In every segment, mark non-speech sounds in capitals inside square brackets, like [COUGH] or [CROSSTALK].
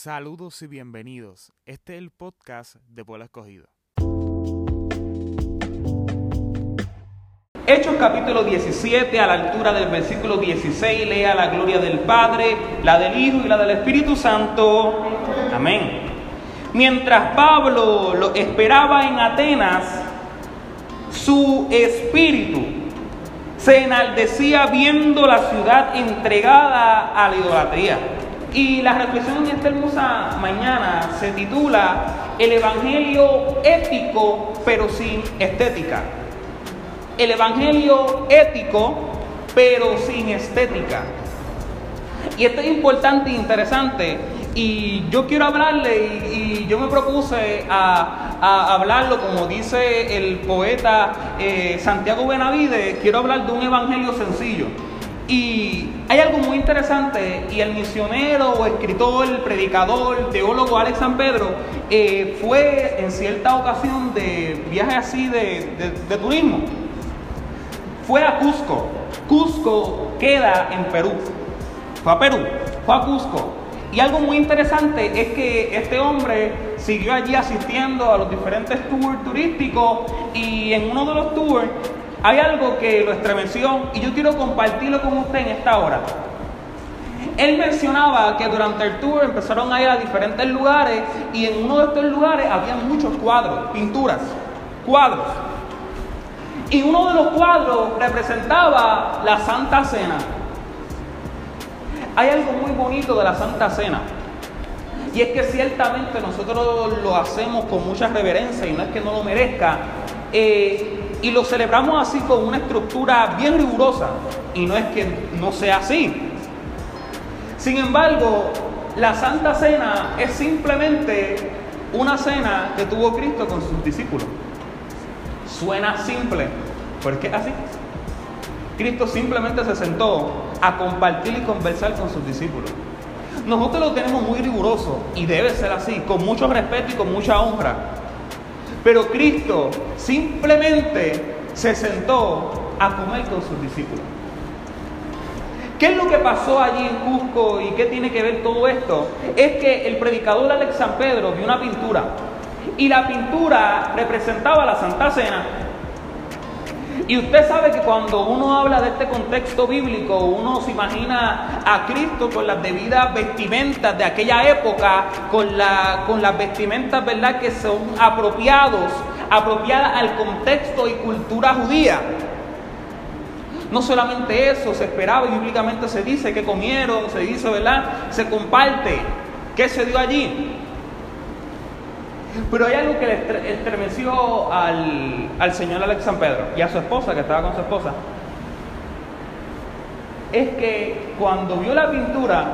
Saludos y bienvenidos. Este es el podcast de Pueblo Escogido. Hechos capítulo 17 a la altura del versículo 16 lea la gloria del Padre, la del Hijo y la del Espíritu Santo. Amén. Mientras Pablo lo esperaba en Atenas, su espíritu se enaldecía viendo la ciudad entregada a la idolatría. Y la reflexión en esta hermosa mañana se titula El Evangelio ético pero sin estética. El Evangelio ético pero sin estética. Y esto es importante e interesante. Y yo quiero hablarle y, yo me propuse a, hablarlo, como dice el poeta eh, Santiago Benavides, quiero hablar de un evangelio sencillo. Y hay algo muy interesante y el misionero o escritor, predicador, teólogo Alex San Pedro eh, fue en cierta ocasión de viaje así de, de turismo. Fue a Cusco. Cusco queda en Perú. Fue a Perú, fue a Cusco. Y algo muy interesante es que este hombre siguió allí asistiendo a los diferentes tours turísticos y en uno de los tours hay algo que lo estremeció y yo quiero compartirlo con usted en esta hora. Él mencionaba que durante el tour empezaron a ir a diferentes lugares y en uno de estos lugares había muchos cuadros, pinturas, cuadros. Y uno de los cuadros representaba la Santa Cena. Hay algo muy bonito de la Santa Cena. Y es que ciertamente nosotros lo hacemos con mucha reverencia y no es que no lo merezca. Eh, y lo celebramos así con una estructura bien rigurosa. Y no es que no sea así. Sin embargo, la Santa Cena es simplemente una cena que tuvo Cristo con sus discípulos. Suena simple, pero es así. Cristo simplemente se sentó a compartir y conversar con sus discípulos. Nosotros lo tenemos muy riguroso y debe ser así, con mucho respeto y con mucha honra. Pero Cristo simplemente se sentó a comer con sus discípulos. ¿Qué es lo que pasó allí en Cusco y qué tiene que ver todo esto? Es que el predicador Alex San Pedro vio una pintura y la pintura representaba la Santa Cena. Y usted sabe que cuando uno habla de este contexto bíblico, uno se imagina a Cristo con las debidas vestimentas de aquella época, con, la, con las vestimentas, ¿verdad?, que son apropiados, apropiadas al contexto y cultura judía. No solamente eso, se esperaba y bíblicamente se dice que comieron, se dice, ¿verdad? Se comparte. ¿Qué se dio allí? Pero hay algo que le estremeció al, al señor Alex San Pedro y a su esposa, que estaba con su esposa. Es que cuando vio la pintura,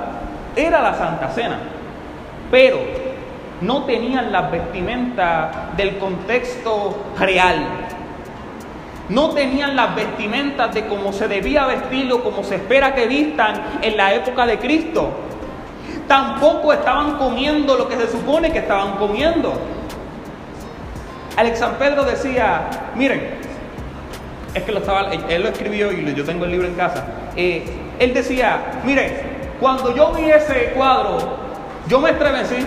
era la Santa Cena, pero no tenían las vestimentas del contexto real. No tenían las vestimentas de cómo se debía vestir o cómo se espera que vistan en la época de Cristo. Tampoco estaban comiendo lo que se supone que estaban comiendo. Alex San Pedro decía, miren, es que lo estaba, él lo escribió y yo tengo el libro en casa. Eh, él decía, miren, cuando yo vi ese cuadro, yo me estremecí.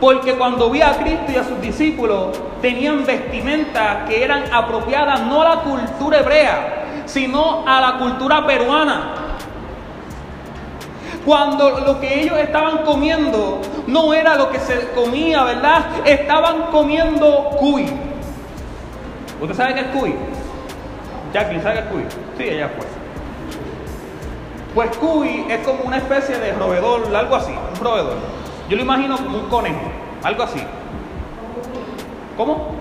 Porque cuando vi a Cristo y a sus discípulos, tenían vestimentas que eran apropiadas no a la cultura hebrea, sino a la cultura peruana. Cuando lo que ellos estaban comiendo no era lo que se comía, ¿verdad? Estaban comiendo cuy. ¿Usted sabe qué es cuy? Jacqueline, ¿sabe qué es cuy? Sí, ella fue. Pues cuy es como una especie de roedor, algo así, un roedor. Yo lo imagino como un conejo, algo así. ¿Cómo?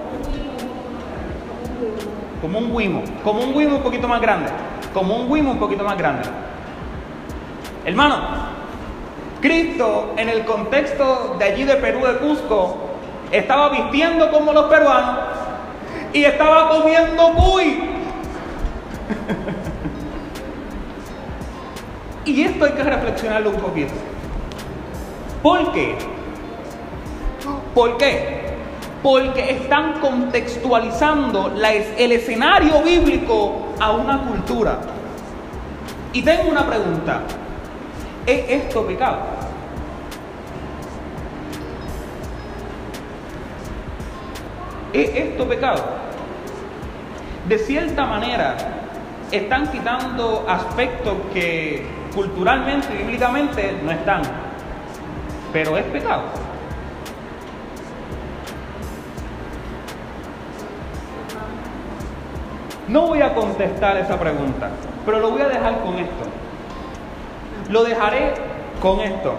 Como un guimo, como un guimo un poquito más grande, como un guimo un poquito más grande. Hermano, Cristo en el contexto de allí de Perú, de Cusco, estaba vistiendo como los peruanos y estaba comiendo cuy. [LAUGHS] y esto hay que reflexionarlo un poquito. ¿Por qué? ¿Por qué? Porque están contextualizando el escenario bíblico a una cultura. Y tengo una pregunta. ¿Es esto pecado? ¿Es esto pecado? De cierta manera, están quitando aspectos que culturalmente y bíblicamente no están. Pero es pecado. No voy a contestar esa pregunta, pero lo voy a dejar con esto. Lo dejaré con esto.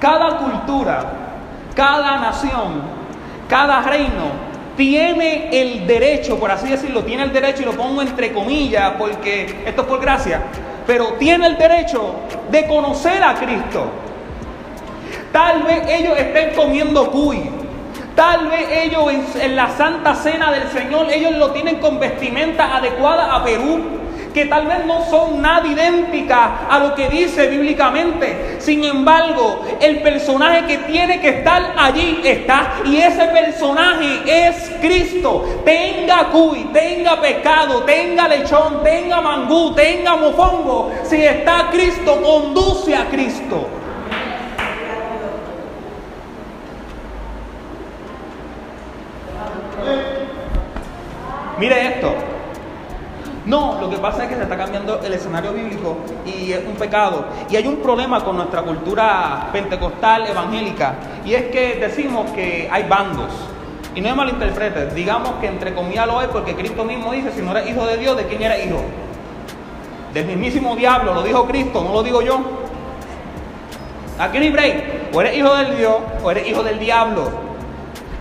Cada cultura, cada nación, cada reino tiene el derecho, por así decirlo, tiene el derecho, y lo pongo entre comillas, porque esto es por gracia, pero tiene el derecho de conocer a Cristo. Tal vez ellos estén comiendo cuy, tal vez ellos en, en la santa cena del Señor, ellos lo tienen con vestimenta adecuada a Perú, que tal vez no son nada idénticas a lo que dice bíblicamente. Sin embargo, el personaje que tiene que estar allí está. Y ese personaje es Cristo. Tenga cuy, tenga pescado, tenga lechón, tenga mangú, tenga mofongo. Si está Cristo, conduce a Cristo. Mire esto. No, lo que pasa es que se está cambiando el escenario bíblico y es un pecado. Y hay un problema con nuestra cultura pentecostal evangélica y es que decimos que hay bandos. Y no me malinterpretes, digamos que entre comillas lo es porque Cristo mismo dice, si no eres hijo de Dios, ¿de quién eres hijo? Del mismísimo diablo, lo dijo Cristo, no lo digo yo. Aquí no hay break, o eres hijo del Dios o eres hijo del diablo.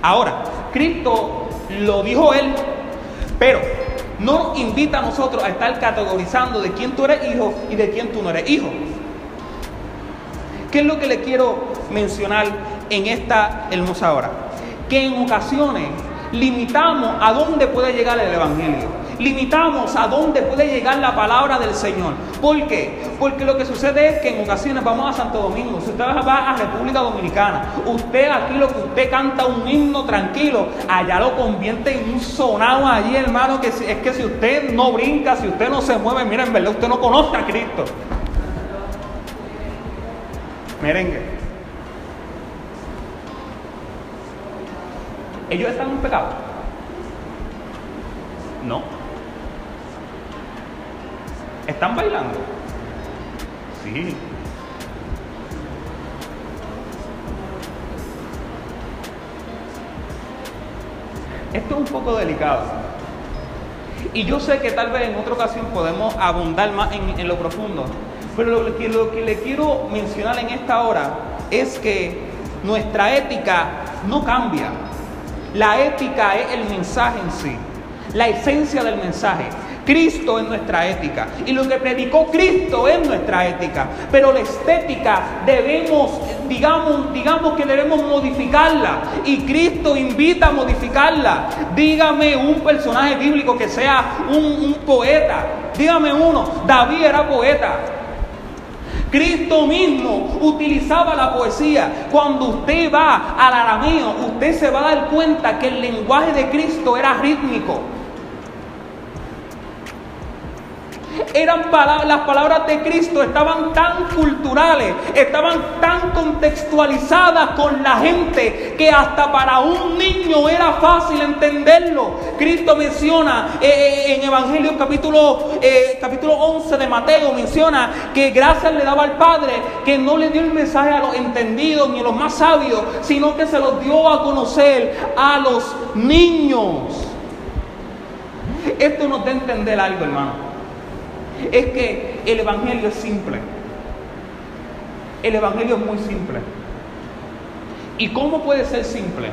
Ahora, Cristo lo dijo él, pero no nos invita a nosotros a estar categorizando de quién tú eres hijo y de quién tú no eres hijo. ¿Qué es lo que le quiero mencionar en esta hermosa hora? Que en ocasiones limitamos a dónde puede llegar el Evangelio limitamos a dónde puede llegar la palabra del Señor. ¿Por qué? Porque lo que sucede es que en ocasiones vamos a Santo Domingo, si usted va a República Dominicana, usted aquí lo que usted canta un himno tranquilo, allá lo convierte en un sonado allí, hermano, que es que si usted no brinca, si usted no se mueve, miren, en verdad usted no conoce a Cristo. Merengue. ¿Ellos están en pecado? No. ¿Están bailando? Sí. Esto es un poco delicado. Y yo sé que tal vez en otra ocasión podemos abundar más en, lo profundo. Pero lo que, lo que le quiero mencionar en esta hora es que nuestra ética no cambia. La ética es el mensaje en sí, la esencia del mensaje. Cristo es nuestra ética. Y lo que predicó Cristo es nuestra ética. Pero la estética debemos, digamos, digamos que debemos modificarla. Y Cristo invita a modificarla. Dígame un personaje bíblico que sea un, un poeta. Dígame uno. David era poeta. Cristo mismo utilizaba la poesía. Cuando usted va al arameo, usted se va a dar cuenta que el lenguaje de Cristo era rítmico. Eran las palabras de Cristo estaban tan culturales, estaban tan contextualizadas con la gente que hasta para un niño era fácil entenderlo. Cristo menciona eh, eh, en Evangelio capítulo, eh, capítulo 11 de Mateo, menciona que gracias le daba al Padre que no le dio el mensaje a los entendidos ni a los más sabios, sino que se los dio a conocer a los niños. Esto nos da a entender algo, hermano es que el Evangelio es simple. El Evangelio es muy simple. ¿Y cómo puede ser simple?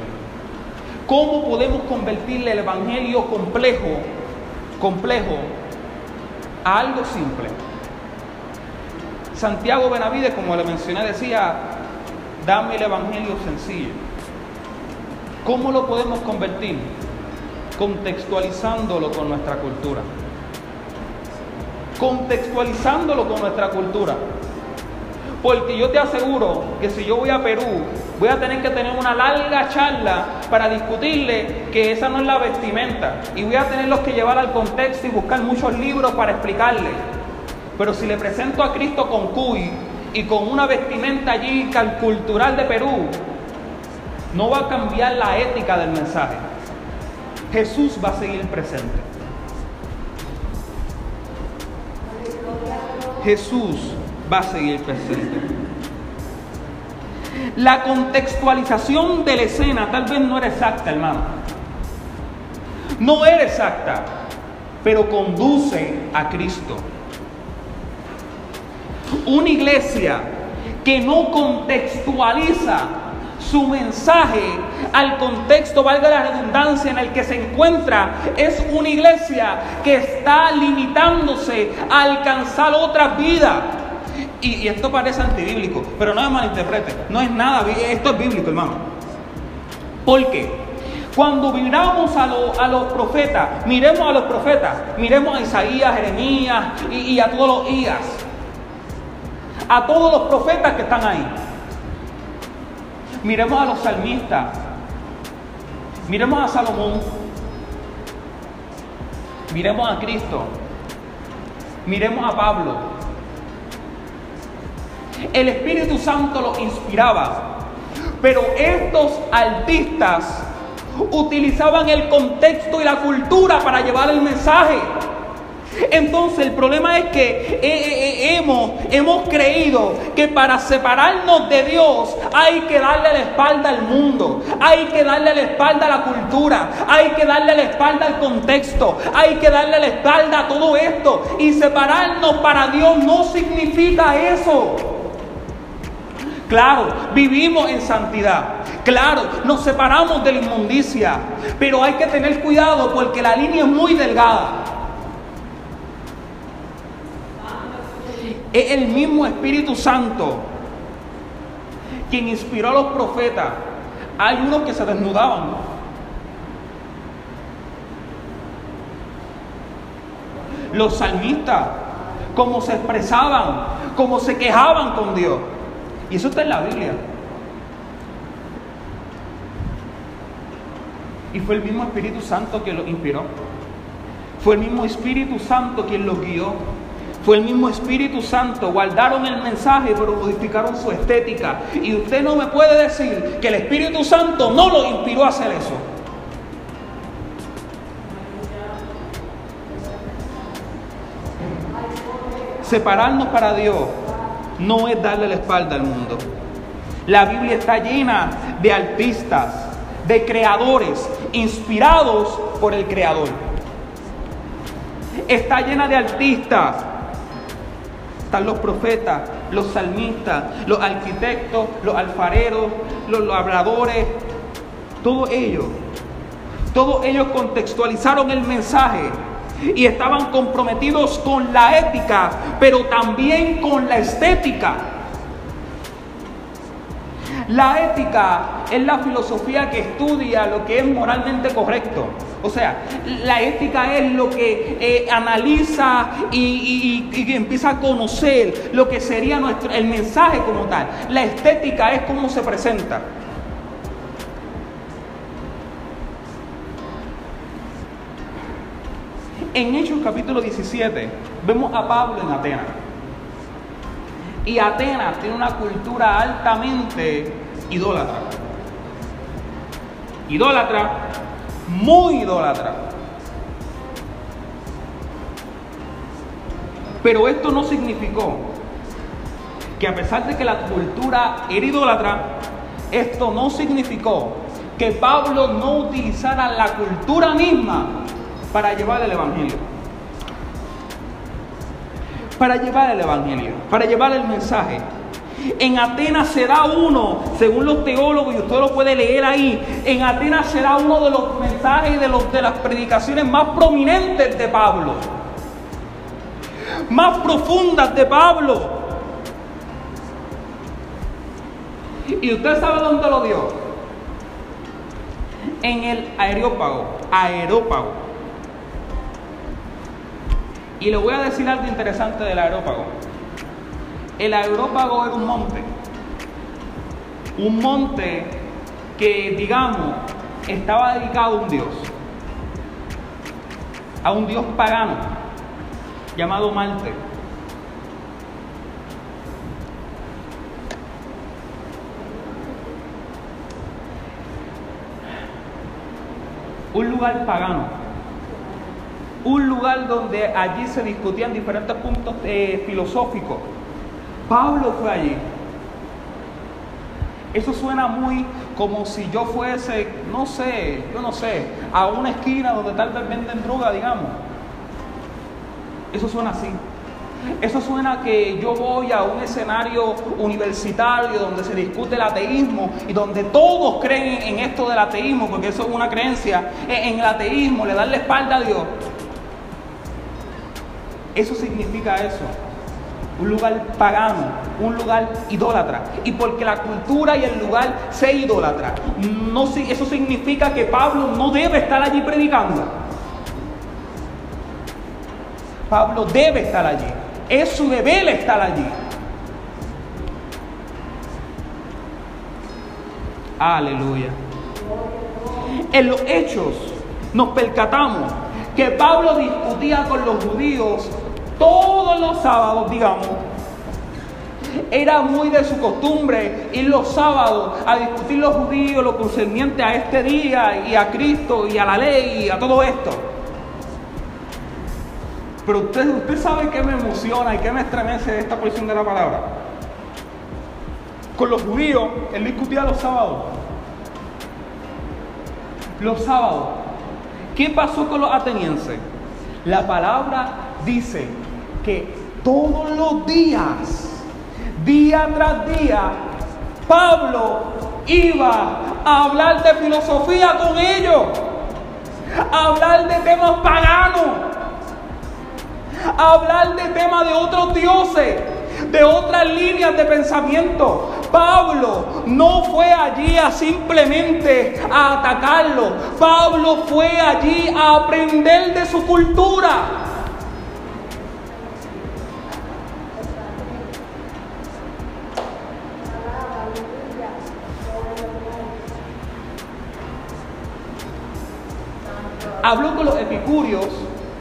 ¿Cómo podemos convertirle el Evangelio complejo, complejo, a algo simple? Santiago Benavides, como le mencioné, decía, dame el Evangelio sencillo. ¿Cómo lo podemos convertir? Contextualizándolo con nuestra cultura contextualizándolo con nuestra cultura. Porque yo te aseguro que si yo voy a Perú, voy a tener que tener una larga charla para discutirle que esa no es la vestimenta. Y voy a tenerlos que llevar al contexto y buscar muchos libros para explicarle. Pero si le presento a Cristo con cuy y con una vestimenta allí cultural de Perú, no va a cambiar la ética del mensaje. Jesús va a seguir presente. Jesús va a seguir presente. La contextualización de la escena tal vez no era exacta, hermano. No era exacta, pero conduce a Cristo. Una iglesia que no contextualiza su mensaje al contexto, valga la redundancia, en el que se encuentra, es una iglesia que está limitándose a alcanzar otras vidas. Y, esto parece antibíblico, pero no me malinterprete, no es nada, esto es bíblico, hermano. ¿Por qué? Cuando miramos a, a, los profetas, miremos a los profetas, miremos a Isaías, Jeremías y, a todos los Ías, a todos los profetas que están ahí. Miremos a los salmistas, miremos a Salomón, miremos a Cristo, miremos a Pablo. El Espíritu Santo los inspiraba, pero estos artistas utilizaban el contexto y la cultura para llevar el mensaje. Entonces el problema es que eh, eh, eh, hemos, hemos creído que para separarnos de Dios hay que darle la espalda al mundo, hay que darle la espalda a la cultura, hay que darle la espalda al contexto, hay que darle la espalda a todo esto. Y separarnos para Dios no significa eso. Claro, vivimos en santidad. Claro, nos separamos de la inmundicia. Pero hay que tener cuidado porque la línea es muy delgada. Es el mismo Espíritu Santo quien inspiró a los profetas. Hay unos que se desnudaban. Los salmistas, cómo se expresaban, cómo se quejaban con Dios. Y eso está en la Biblia. Y fue el mismo Espíritu Santo quien los inspiró. Fue el mismo Espíritu Santo quien los guió. Fue el mismo Espíritu Santo. Guardaron el mensaje, pero modificaron su estética. Y usted no me puede decir que el Espíritu Santo no lo inspiró a hacer eso. Separarnos para Dios no es darle la espalda al mundo. La Biblia está llena de artistas, de creadores, inspirados por el Creador. Está llena de artistas están los profetas, los salmistas, los arquitectos, los alfareros, los labradores, todos ellos. Todos ellos contextualizaron el mensaje y estaban comprometidos con la ética, pero también con la estética. La ética es la filosofía que estudia lo que es moralmente correcto. O sea, la ética es lo que eh, analiza y, empieza a conocer lo que sería nuestro, el mensaje como tal. La estética es cómo se presenta. En Hechos capítulo 17 vemos a Pablo en Atenas. Y Atenas tiene una cultura altamente idólatra. Idólatra muy idólatra. Pero esto no significó que a pesar de que la cultura era idólatra, esto no significó que Pablo no utilizara la cultura misma para llevar el Evangelio. Para llevar el Evangelio, para llevar el mensaje. En Atenas será uno, según los teólogos, y usted lo puede leer ahí, en Atenas será uno de los mensajes de, los, de las predicaciones más prominentes de Pablo, más profundas de Pablo. ¿Y usted sabe dónde lo dio? En el aerópago, aerópago. Y le voy a decir algo interesante del aerópago. El aerópago era un monte. Un monte que, digamos, estaba dedicado a un dios. A un dios pagano llamado Marte. un lugar pagano, un lugar donde allí se discutían diferentes puntos eh, filosóficos. Pablo fue allí. Eso suena muy como si yo fuese, no sé, yo no sé, a una esquina donde tal vez venden droga, digamos. Eso suena así. Eso suena que yo voy a un escenario universitario donde se discute el ateísmo y donde todos creen en esto del ateísmo, porque eso es una creencia en el ateísmo, le dan la espalda a Dios. Eso significa eso. Un lugar pagano, un lugar idólatra. Y porque la cultura y el lugar se idolatra. No, eso significa que Pablo no debe estar allí predicando. Pablo debe estar allí. Es su deber estar allí. Aleluya. En los hechos nos percatamos que Pablo discutía con los judíos todos los sábados, digamos. Era muy de su costumbre ir los sábados a discutir los judíos lo concerniente a este día y a Cristo y a la ley y a todo esto. Pero usted, usted sabe qué me emociona y qué me estremece esta porción de la palabra. Con los judíos, él discutía los sábados. Los sábados. ¿Qué pasó con los atenienses? La palabra dice que todos los días, día tras día, Pablo iba a hablar de filosofía con ellos, a hablar de temas paganos hablar de temas de otros dioses, de otras líneas de pensamiento. Pablo no fue allí a simplemente a atacarlo. Pablo fue allí a aprender de su cultura. Habló con los epicúreos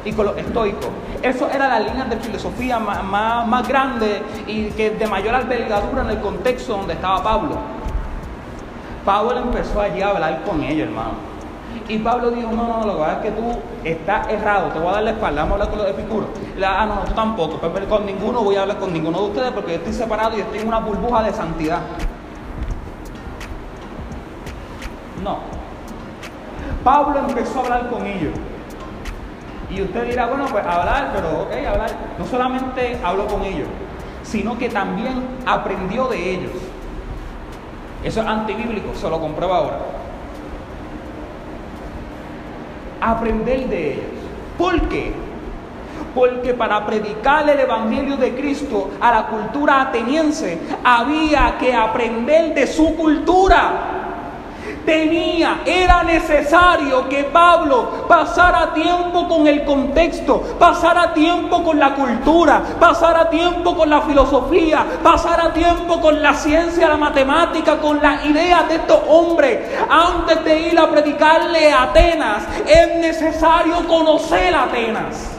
y con los estoicos. Eso era la línea de filosofía más, más, grande y que de mayor albergadura en el contexto donde estaba Pablo. Pablo empezó allí a hablar con ellos, hermano. Y Pablo dijo, no, no, lo que pasa es que tú estás errado, te voy a dar la espalda, vamos a hablar con los epicuros. ah, no, no, tú tampoco, pero con ninguno voy a hablar con ninguno de ustedes porque yo estoy separado y estoy en una burbuja de santidad. No. Pablo empezó a hablar con ellos. Y usted dirá, bueno, pues hablar, pero ok, hablar. No solamente habló con ellos, sino que también aprendió de ellos. Eso es antibíblico, se lo comprueba ahora. Aprender de ellos. ¿Por qué? Porque para predicar el Evangelio de Cristo a la cultura ateniense había que aprender de su cultura tenía, era necesario que Pablo pasara tiempo con el contexto, pasara tiempo con la cultura, pasara tiempo con la filosofía, pasara tiempo con la ciencia, la matemática, con las ideas de estos hombres. Antes de ir a predicarle a Atenas, es necesario conocer Atenas.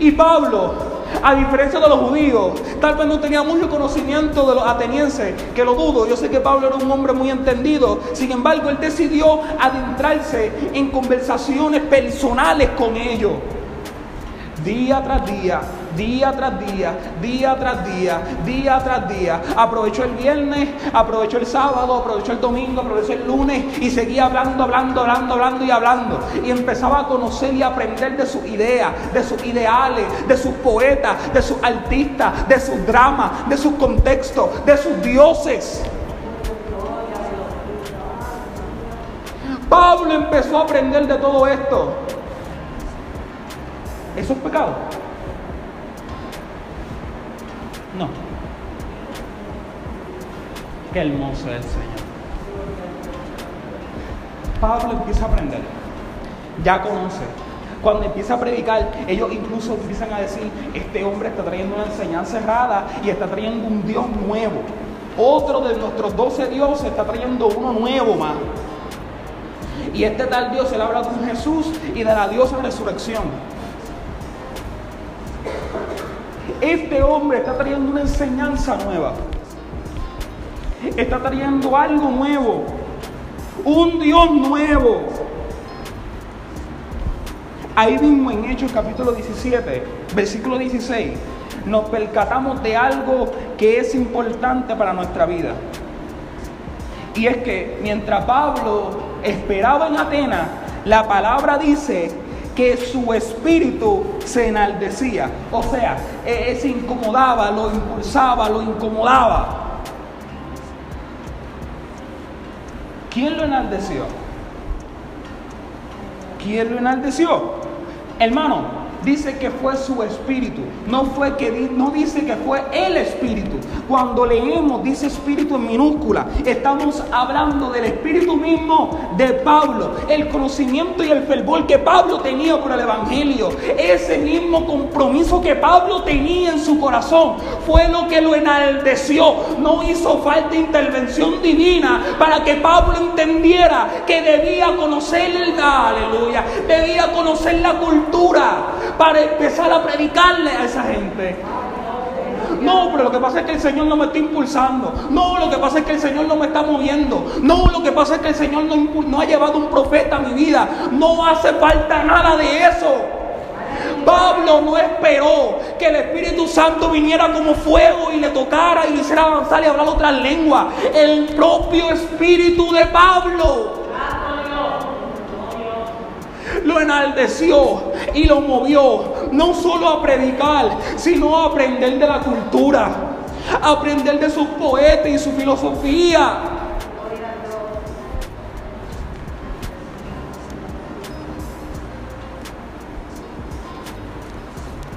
Y Pablo a diferencia de los judíos, tal vez no tenía mucho conocimiento de los atenienses, que lo dudo. Yo sé que Pablo era un hombre muy entendido. Sin embargo, él decidió adentrarse en conversaciones personales con ellos. Día tras día, día tras día, día tras día, día tras día. Aprovechó el viernes, aprovechó el sábado, aprovechó el domingo, aprovechó el lunes y seguía hablando, hablando, hablando, hablando y hablando. Y empezaba a conocer y aprender de sus ideas, de sus ideales, de sus poetas, de sus artistas, de sus dramas, de sus contextos, de sus dioses. Pablo empezó a aprender de todo esto. ¿Eso es pecado? No. Qué hermoso es el Señor. Pablo empieza a aprender. Ya conoce. Cuando empieza a predicar, ellos incluso empiezan a decir, este hombre está trayendo una enseñanza errada y está trayendo un Dios nuevo. Otro de nuestros doce dioses está trayendo uno nuevo más. Y este tal Dios, él habla con Jesús y de la diosa resurrección. Este hombre está trayendo una enseñanza nueva. Está trayendo algo nuevo. un Dios nuevo. Ahí mismo en Hechos capítulo 17, versículo 16, nos percatamos de algo que es importante para nuestra vida. Y es que mientras Pablo esperaba en Atenas, la palabra dice que su espíritu se enaldecía. O sea, e, e, se incomodaba, lo impulsaba, lo incomodaba. ¿Quién lo enaldeció? ¿Quién lo enaldeció? Hermano, dice que fue su espíritu, no fue que no dice que fue el espíritu. Cuando leemos dice espíritu en minúscula, estamos hablando del espíritu mismo de Pablo, el conocimiento y el fervor que Pablo tenía por el evangelio, ese mismo compromiso que Pablo tenía en su corazón, fue lo que lo enalteció. No hizo falta intervención divina para que Pablo entendiera que debía conocer el aleluya, debía conocer la cultura para empezar a predicarle a esa gente. No, pero lo que pasa es que el Señor no me está impulsando. No, lo que pasa es que el Señor no me está moviendo. No, lo que pasa es que el Señor no, ha llevado un profeta a mi vida. No hace falta nada de eso. Pablo no esperó que el Espíritu Santo viniera como fuego y le tocara y le hiciera avanzar y hablar otras lenguas. El propio Espíritu de Pablo lo enaldeció y lo movió, no solo a predicar, sino a aprender de la cultura, a aprender de sus poetas y su filosofía.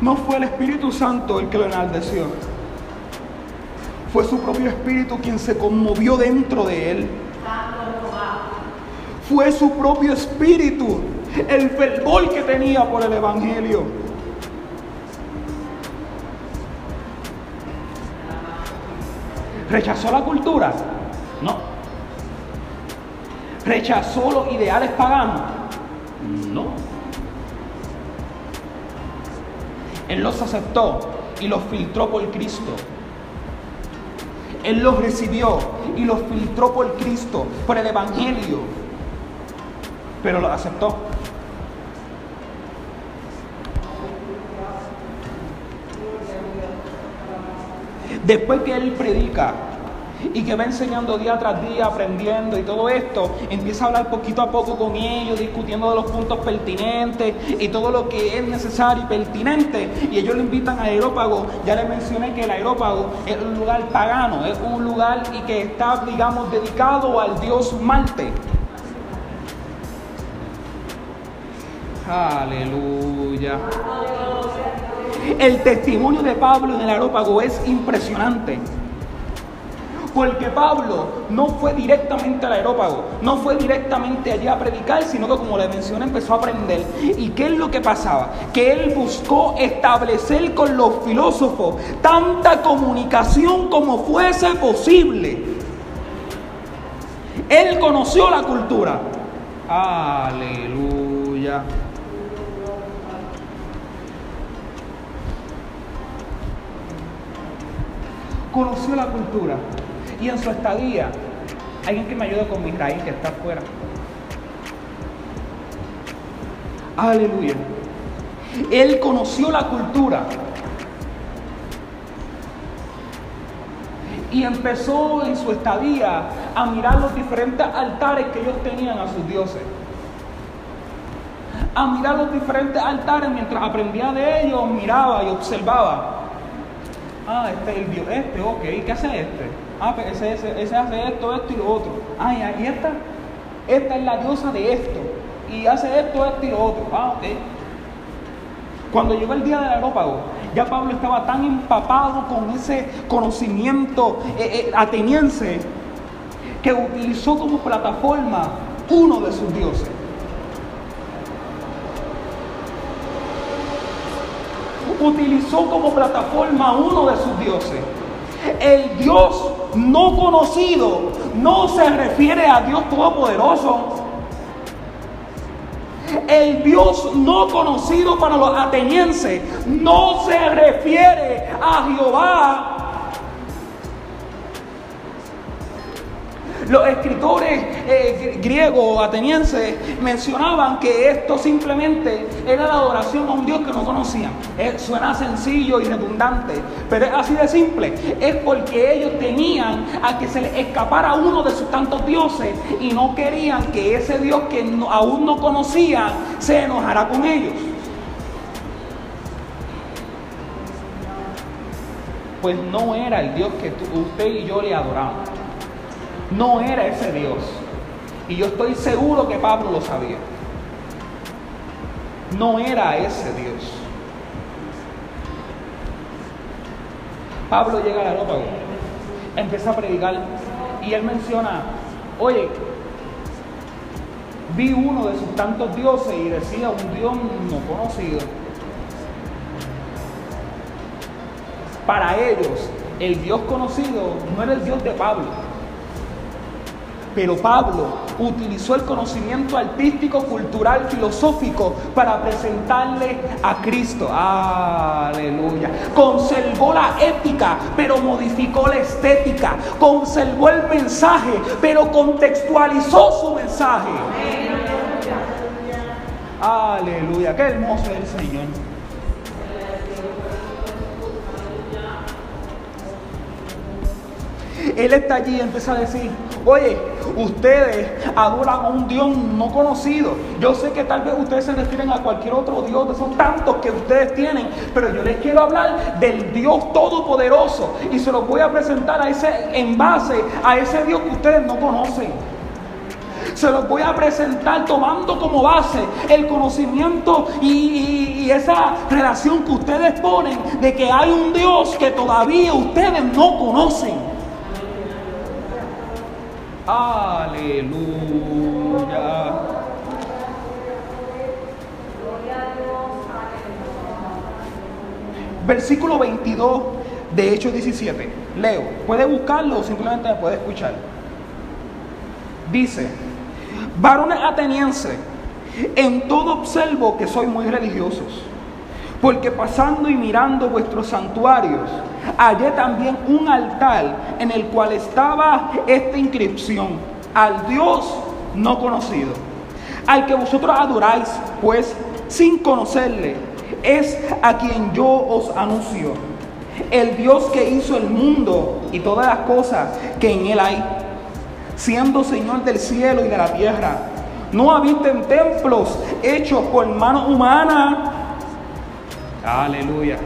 No fue el Espíritu Santo el que lo enaldeció. Fue su propio Espíritu quien se conmovió dentro de él. Fue su propio Espíritu el fervor que tenía por el Evangelio. ¿Rechazó la cultura? No. ¿Rechazó los ideales paganos? No. Él los aceptó y los filtró por Cristo. Él los recibió y los filtró por Cristo, por el Evangelio. Pero los aceptó. Después que él predica y que va enseñando día tras día, aprendiendo y todo esto, empieza a hablar poquito a poco con ellos, discutiendo de los puntos pertinentes y todo lo que es necesario y pertinente. Y ellos lo invitan al aerópago. Ya les mencioné que el aerópago es un lugar pagano, es un lugar y que está, digamos, dedicado al dios Marte. Aleluya. El testimonio de Pablo en el aerópago es impresionante. Porque Pablo no fue directamente al aerópago, no fue directamente allí a predicar, sino que como le mencioné empezó a aprender. ¿Y qué es lo que pasaba? Que él buscó establecer con los filósofos tanta comunicación como fuese posible. Él conoció la cultura. Aleluya. Conoció la cultura y en su estadía, alguien que me ayude con mi raíz que está afuera. Aleluya. Él conoció la cultura y empezó en su estadía a mirar los diferentes altares que ellos tenían a sus dioses. A mirar los diferentes altares mientras aprendía de ellos, miraba y observaba. Ah, este es el Dios, este, ok, ¿qué hace este? Ah, pues ese, ese, hace esto, esto y lo otro. Ah, y ahí esta, esta es la diosa de esto. Y hace esto, esto y lo otro. Ah, ok. Cuando llegó el día del aerópago, ya Pablo estaba tan empapado con ese conocimiento eh, eh, ateniense que utilizó como plataforma uno de sus dioses. Utilizó como plataforma uno de sus dioses. El Dios no conocido no se refiere a Dios Todopoderoso. El Dios no conocido para los atenienses no se refiere a Jehová Los escritores eh, griegos, atenienses, mencionaban que esto simplemente era la adoración a un Dios que no conocían. suena sencillo y redundante, pero es así de simple. Es porque ellos tenían a que se les escapara uno de sus tantos dioses y no querían que ese Dios que aún no conocían se enojara con ellos. Pues no era el Dios que usted y yo le adoramos. No era ese Dios. Y yo estoy seguro que Pablo lo sabía. No era ese Dios. Pablo llega al aerópago, empieza a predicar y él menciona, oye, vi uno de sus tantos dioses y decía un Dios no conocido. Para ellos, el Dios conocido no era el Dios de Pablo. Pero Pablo utilizó el conocimiento artístico, cultural, filosófico para presentarle a Cristo. Aleluya. Conservó la ética, pero modificó la estética. Conservó el mensaje, pero contextualizó su mensaje. Aleluya. Qué hermoso es el Señor. Él está allí y empieza a decir, oye, ustedes adoran a un Dios no conocido. Yo sé que tal vez ustedes se refieren a cualquier otro Dios de esos tantos que ustedes tienen, pero yo les quiero hablar del Dios todopoderoso y se los voy a presentar a ese, en base a ese Dios que ustedes no conocen. Se los voy a presentar tomando como base el conocimiento y, y, esa relación que ustedes ponen de que hay un Dios que todavía ustedes no conocen. Aleluya. Versículo 22 de Hechos 17. Leo. Puede buscarlo o simplemente me puede escuchar. Dice, varones atenienses, en todo observo que soy muy religiosos, porque pasando y mirando vuestros santuarios, hallé también un altar en el cual estaba esta inscripción, al Dios no conocido, al que vosotros adoráis, pues sin conocerle, es a quien yo os anuncio, el Dios que hizo el mundo y todas las cosas que en él hay, siendo Señor del cielo y de la tierra. No habiten templos hechos por mano humana. Aleluya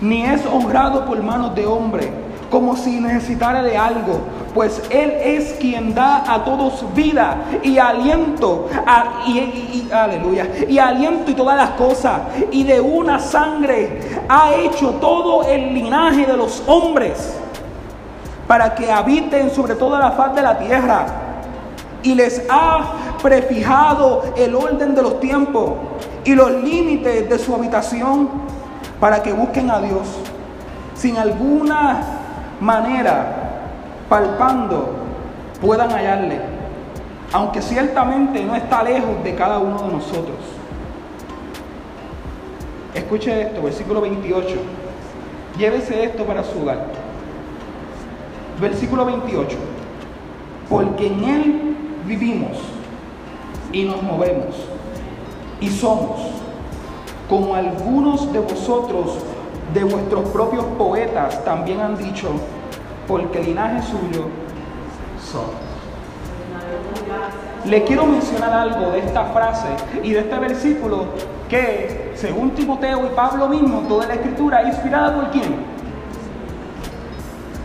ni es honrado por manos de hombre, como si necesitara de algo, pues Él es quien da a todos vida y aliento, y, aleluya, y aliento y todas las cosas, y de una sangre ha hecho todo el linaje de los hombres, para que habiten sobre toda la faz de la tierra, y les ha prefijado el orden de los tiempos y los límites de su habitación para que busquen a Dios sin alguna manera, palpando, puedan hallarle, aunque ciertamente no está lejos de cada uno de nosotros. Escuche esto, versículo 28. Llévese esto para su hogar. Versículo 28. Porque en Él vivimos y nos movemos y somos como algunos de vosotros, de vuestros propios poetas, también han dicho, porque linaje suyo son. Le quiero mencionar algo de esta frase y de este versículo que, según Timoteo y Pablo mismo, toda la escritura es inspirada por quién?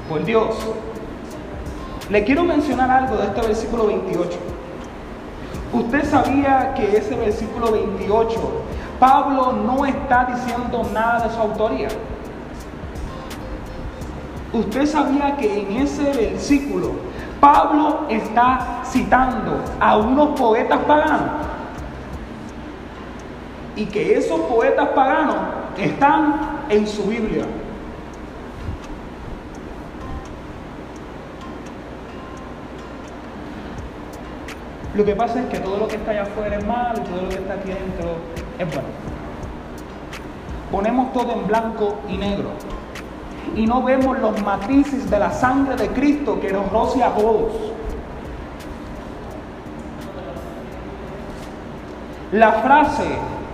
Por Dios. Le quiero mencionar algo de este versículo 28. Usted sabía que ese versículo 28 Pablo no está diciendo nada de su autoría. Usted sabía que en ese versículo Pablo está citando a unos poetas paganos y que esos poetas paganos están en su Biblia. Lo que pasa es que todo lo que está allá afuera es malo y todo lo que está aquí dentro es bueno. Ponemos todo en blanco y negro. y no vemos los matices de la sangre de Cristo que nos roce a todos. La frase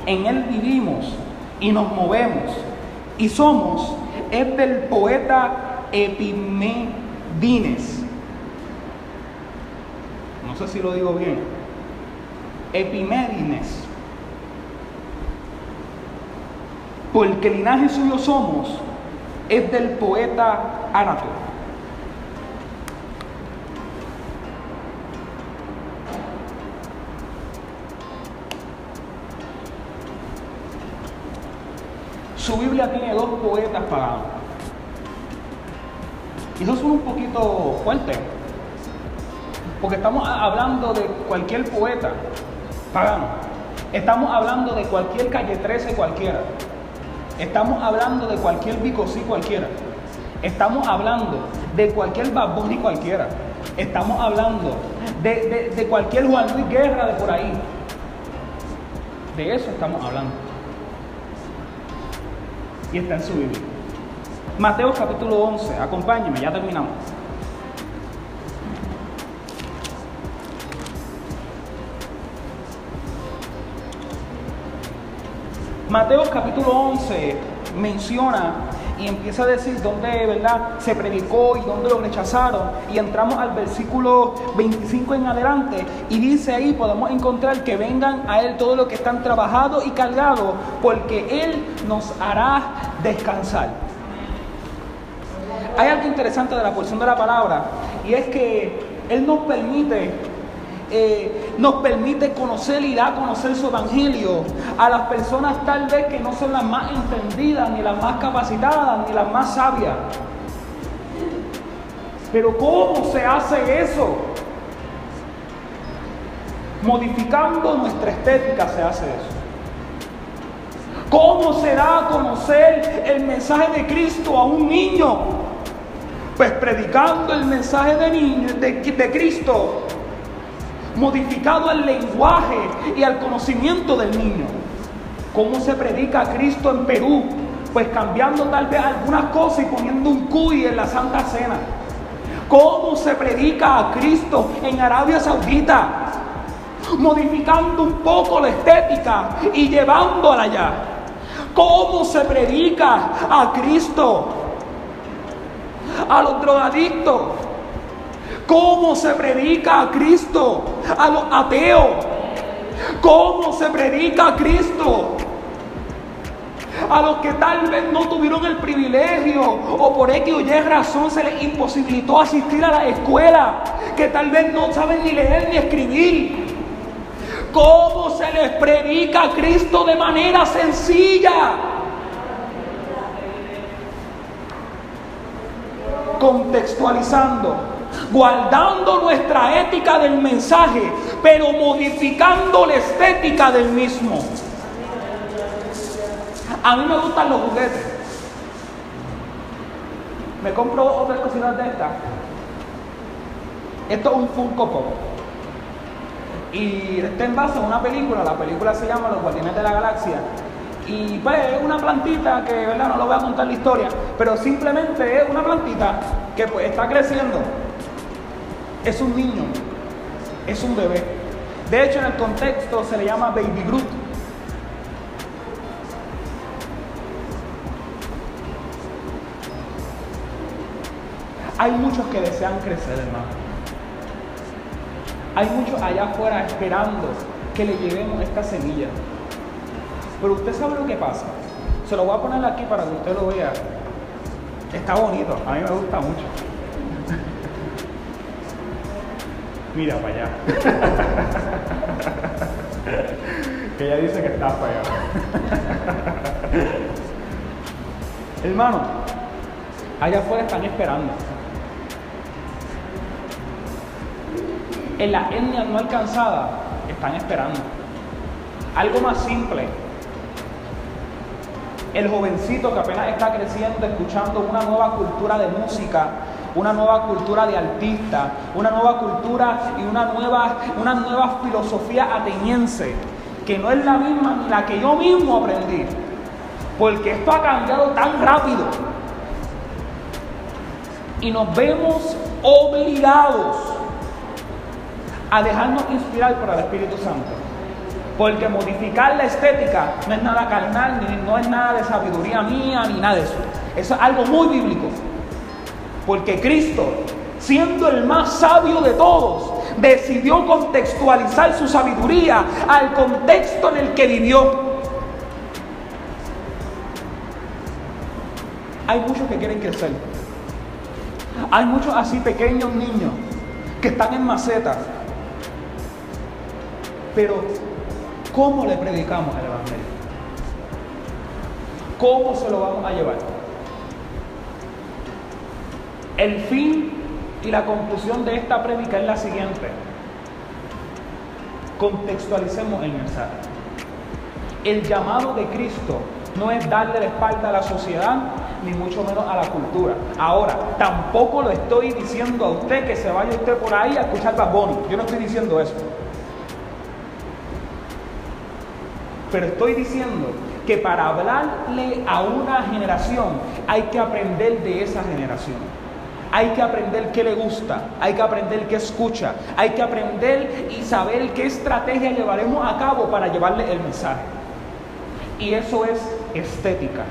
en Él vivimos y nos movemos y somos es del poeta Epimedines. No sé si lo digo bien. Epimedines. Porque el linaje suyo somos es del poeta Árato. Su Biblia tiene dos poetas paganos. Y eso suena un poquito fuerte. Porque estamos hablando de cualquier poeta pagano. Estamos hablando de cualquier calle 13 cualquiera. Estamos hablando de cualquier bicosí cualquiera. Estamos hablando de cualquier baboni cualquiera. Estamos hablando de, de cualquier Juan Luis Guerra de por ahí. De eso estamos hablando. Y está en su Biblia. Mateo capítulo 11, acompáñeme, ya terminamos. Mateo capítulo 11 menciona y empieza a decir dónde ¿verdad? se predicó y dónde lo rechazaron. Y entramos al versículo 25 en adelante y dice ahí, podemos encontrar que vengan a Él todos los que están trabajados y cargados, porque Él nos hará descansar. Hay algo interesante de la porción de la palabra y es que Él nos permite eh, nos permite conocer y da a conocer su evangelio a las personas tal vez que no son las más entendidas, ni las más capacitadas, ni las más sabias. Pero ¿cómo se hace eso? Modificando nuestra estética se hace eso. ¿Cómo se da a conocer el mensaje de Cristo a un niño? Pues predicando el mensaje de, niño, de Cristo modificado al lenguaje y al conocimiento del niño. ¿Cómo se predica a Cristo en Perú? Pues cambiando tal vez algunas cosas y poniendo un cuy en la Santa Cena. ¿Cómo se predica a Cristo en Arabia Saudita? Modificando un poco la estética y llevándola allá. ¿Cómo se predica a Cristo? A los drogadictos ¿Cómo se predica a Cristo a los ateos? ¿Cómo se predica a Cristo? A los que tal vez no tuvieron el privilegio o por X o Y razón se les imposibilitó asistir a la escuela, que tal vez no saben ni leer ni escribir. ¿Cómo se les predica a Cristo de manera sencilla? Contextualizando guardando nuestra ética del mensaje, pero modificando la estética del mismo. A mí me gustan los juguetes. Me compro otras cositas de estas. Esto es un Funko Pop. Y está en base a una película, la película se llama Los Guardianes de la Galaxia. Y pues es una plantita que, ¿verdad? No lo voy a contar la historia, pero simplemente es una plantita que pues está creciendo es un niño, es un bebé. De hecho, en el contexto se le llama Baby Groot. Hay muchos que desean crecer, hermano. Hay muchos allá afuera esperando que le llevemos esta semilla. Pero usted sabe lo que pasa. Se lo voy a poner aquí para que usted lo vea. Está bonito, a mí me gusta mucho. Mira para allá. [LAUGHS] que ella dice que está para allá. [LAUGHS] Hermano, allá afuera están esperando. En la etnia no alcanzada están esperando. Algo más simple. El jovencito que apenas está creciendo, escuchando una nueva cultura de música, una nueva cultura de artista, una nueva cultura y una nueva, una nueva filosofía ateniense, que no es la misma ni la que yo mismo aprendí, porque esto ha cambiado tan rápido. Y nos vemos obligados a dejarnos inspirar por el Espíritu Santo. Porque modificar la estética no es nada carnal, ni no es nada de sabiduría mía, ni nada de eso. Eso es algo muy bíblico. Porque Cristo, siendo el más sabio de todos, decidió contextualizar su sabiduría al contexto en el que vivió. Hay muchos que quieren crecer. Hay muchos así pequeños niños que están en macetas. Pero, ¿cómo le predicamos el Evangelio? ¿Cómo se lo vamos a llevar? El fin y la conclusión de esta prédica es la siguiente. Contextualicemos el mensaje. El llamado de Cristo no es darle la espalda a la sociedad, ni mucho menos a la cultura. Ahora, tampoco lo estoy diciendo a usted que se vaya usted por ahí a escuchar Bad Yo no estoy diciendo eso. Pero estoy diciendo que para hablarle a una generación hay que aprender de esa generación. Hay que aprender qué le gusta, hay que aprender qué escucha, hay que aprender y saber qué estrategia llevaremos a cabo para llevarle el mensaje. Y eso es estética.